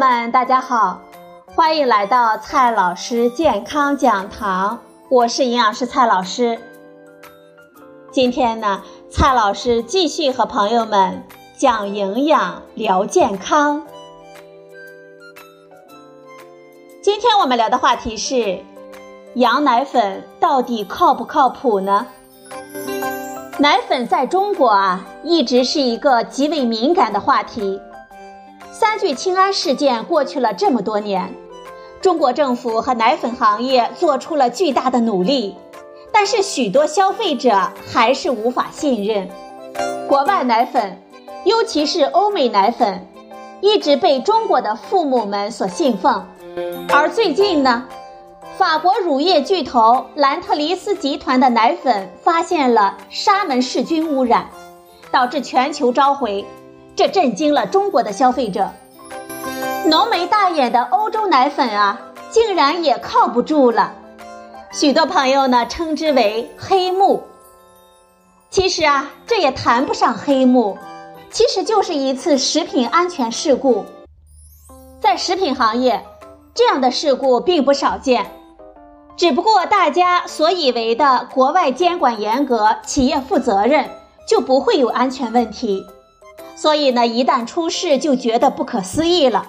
们，大家好，欢迎来到蔡老师健康讲堂，我是营养师蔡老师。今天呢，蔡老师继续和朋友们讲营养、聊健康。今天我们聊的话题是：羊奶粉到底靠不靠谱呢？奶粉在中国啊，一直是一个极为敏感的话题。三聚氰胺事件过去了这么多年，中国政府和奶粉行业做出了巨大的努力，但是许多消费者还是无法信任。国外奶粉，尤其是欧美奶粉，一直被中国的父母们所信奉。而最近呢，法国乳业巨头兰特黎斯集团的奶粉发现了沙门氏菌污染，导致全球召回。这震惊了中国的消费者，浓眉大眼的欧洲奶粉啊，竟然也靠不住了。许多朋友呢称之为黑幕。其实啊，这也谈不上黑幕，其实就是一次食品安全事故。在食品行业，这样的事故并不少见，只不过大家所以为的国外监管严格、企业负责任，就不会有安全问题。所以呢，一旦出事就觉得不可思议了。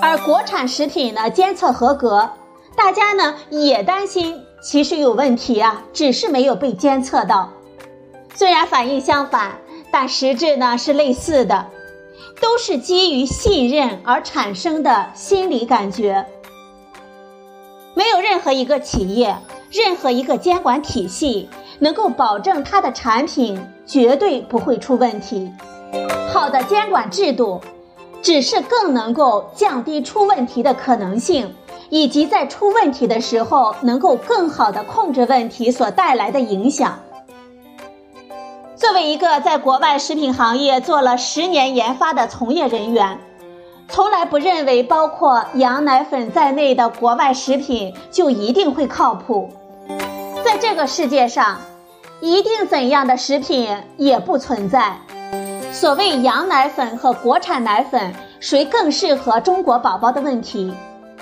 而国产食品呢，监测合格，大家呢也担心其实有问题啊，只是没有被监测到。虽然反应相反，但实质呢是类似的，都是基于信任而产生的心理感觉。没有任何一个企业，任何一个监管体系能够保证它的产品绝对不会出问题。好的监管制度，只是更能够降低出问题的可能性，以及在出问题的时候能够更好的控制问题所带来的影响。作为一个在国外食品行业做了十年研发的从业人员，从来不认为包括羊奶粉在内的国外食品就一定会靠谱。在这个世界上，一定怎样的食品也不存在。所谓洋奶粉和国产奶粉谁更适合中国宝宝的问题，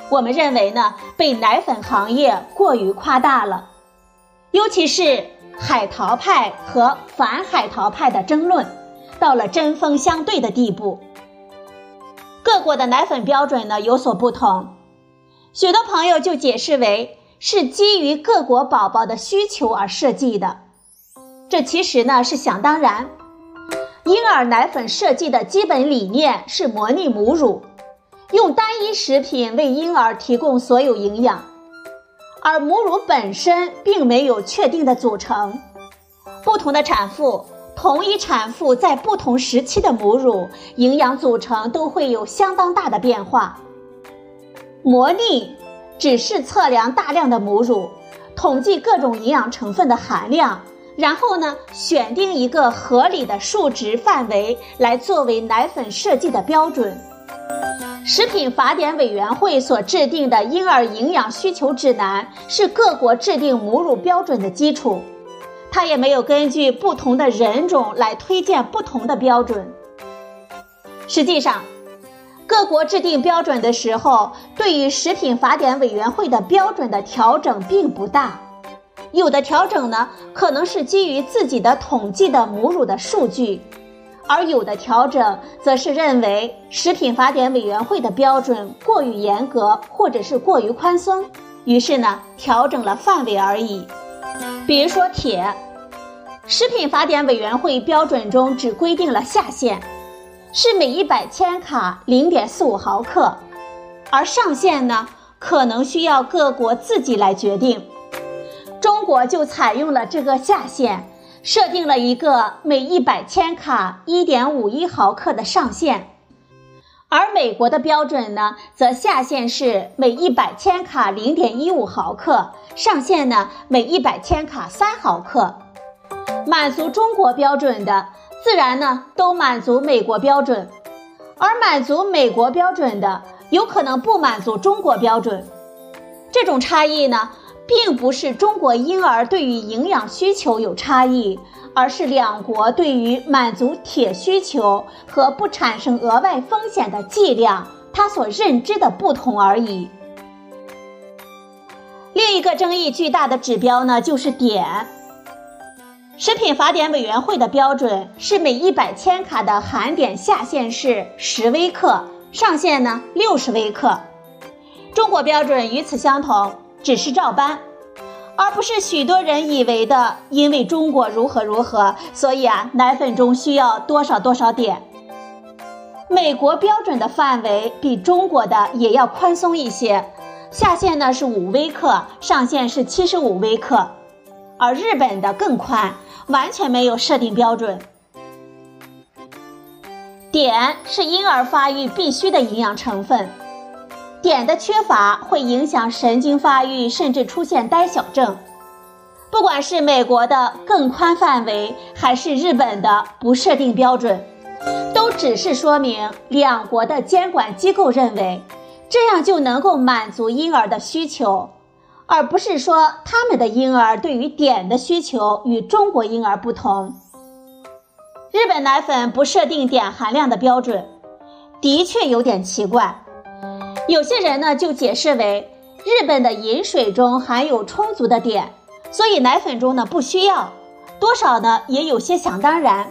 我们认为呢被奶粉行业过于夸大了，尤其是海淘派和反海淘派的争论，到了针锋相对的地步。各国的奶粉标准呢有所不同，许多朋友就解释为是基于各国宝宝的需求而设计的，这其实呢是想当然。婴儿奶粉设计的基本理念是模拟母乳，用单一食品为婴儿提供所有营养，而母乳本身并没有确定的组成。不同的产妇，同一产妇在不同时期的母乳营养组成都会有相当大的变化。模拟只是测量大量的母乳，统计各种营养成分的含量。然后呢，选定一个合理的数值范围来作为奶粉设计的标准。食品法典委员会所制定的婴儿营养需求指南是各国制定母乳标准的基础。它也没有根据不同的人种来推荐不同的标准。实际上，各国制定标准的时候，对于食品法典委员会的标准的调整并不大。有的调整呢，可能是基于自己的统计的母乳的数据，而有的调整则是认为食品法典委员会的标准过于严格，或者是过于宽松，于是呢调整了范围而已。比如说铁，食品法典委员会标准中只规定了下限，是每一百千卡零点四五毫克，而上限呢，可能需要各国自己来决定。国就采用了这个下限，设定了一个每一百千卡一点五一毫克的上限，而美国的标准呢，则下限是每一百千卡零点一五毫克，上限呢每一百千卡三毫克。满足中国标准的，自然呢都满足美国标准，而满足美国标准的，有可能不满足中国标准。这种差异呢？并不是中国婴儿对于营养需求有差异，而是两国对于满足铁需求和不产生额外风险的剂量，他所认知的不同而已。另一个争议巨大的指标呢，就是碘。食品法典委员会的标准是每一百千卡的含碘下限是十微克，上限呢六十微克。中国标准与此相同，只是照搬，而不是许多人以为的，因为中国如何如何，所以啊，奶粉中需要多少多少碘。美国标准的范围比中国的也要宽松一些，下限呢是五微克，上限是七十五微克，而日本的更宽，完全没有设定标准。碘是婴儿发育必须的营养成分。碘的缺乏会影响神经发育，甚至出现呆小症。不管是美国的更宽范围，还是日本的不设定标准，都只是说明两国的监管机构认为这样就能够满足婴儿的需求，而不是说他们的婴儿对于碘的需求与中国婴儿不同。日本奶粉不设定碘含量的标准，的确有点奇怪。有些人呢就解释为日本的饮水中含有充足的碘，所以奶粉中呢不需要，多少呢也有些想当然。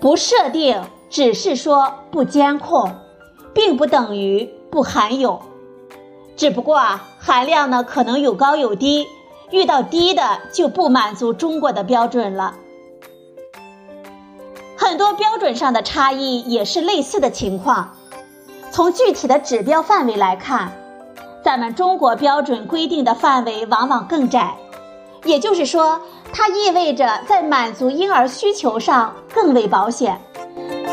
不设定只是说不监控，并不等于不含有，只不过啊含量呢可能有高有低，遇到低的就不满足中国的标准了。很多标准上的差异也是类似的情况。从具体的指标范围来看，咱们中国标准规定的范围往往更窄，也就是说，它意味着在满足婴儿需求上更为保险。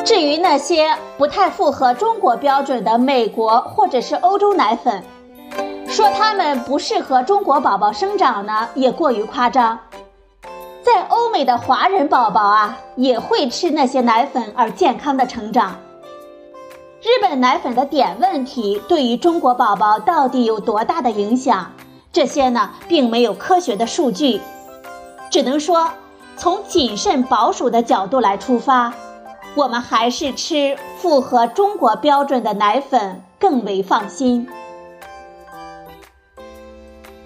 至于那些不太符合中国标准的美国或者是欧洲奶粉，说它们不适合中国宝宝生长呢，也过于夸张。在欧美的华人宝宝啊，也会吃那些奶粉而健康的成长。日本奶粉的碘问题对于中国宝宝到底有多大的影响？这些呢，并没有科学的数据，只能说从谨慎保守的角度来出发，我们还是吃符合中国标准的奶粉更为放心。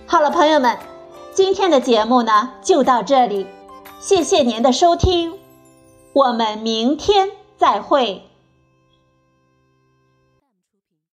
好了，朋友们，今天的节目呢就到这里，谢谢您的收听，我们明天再会。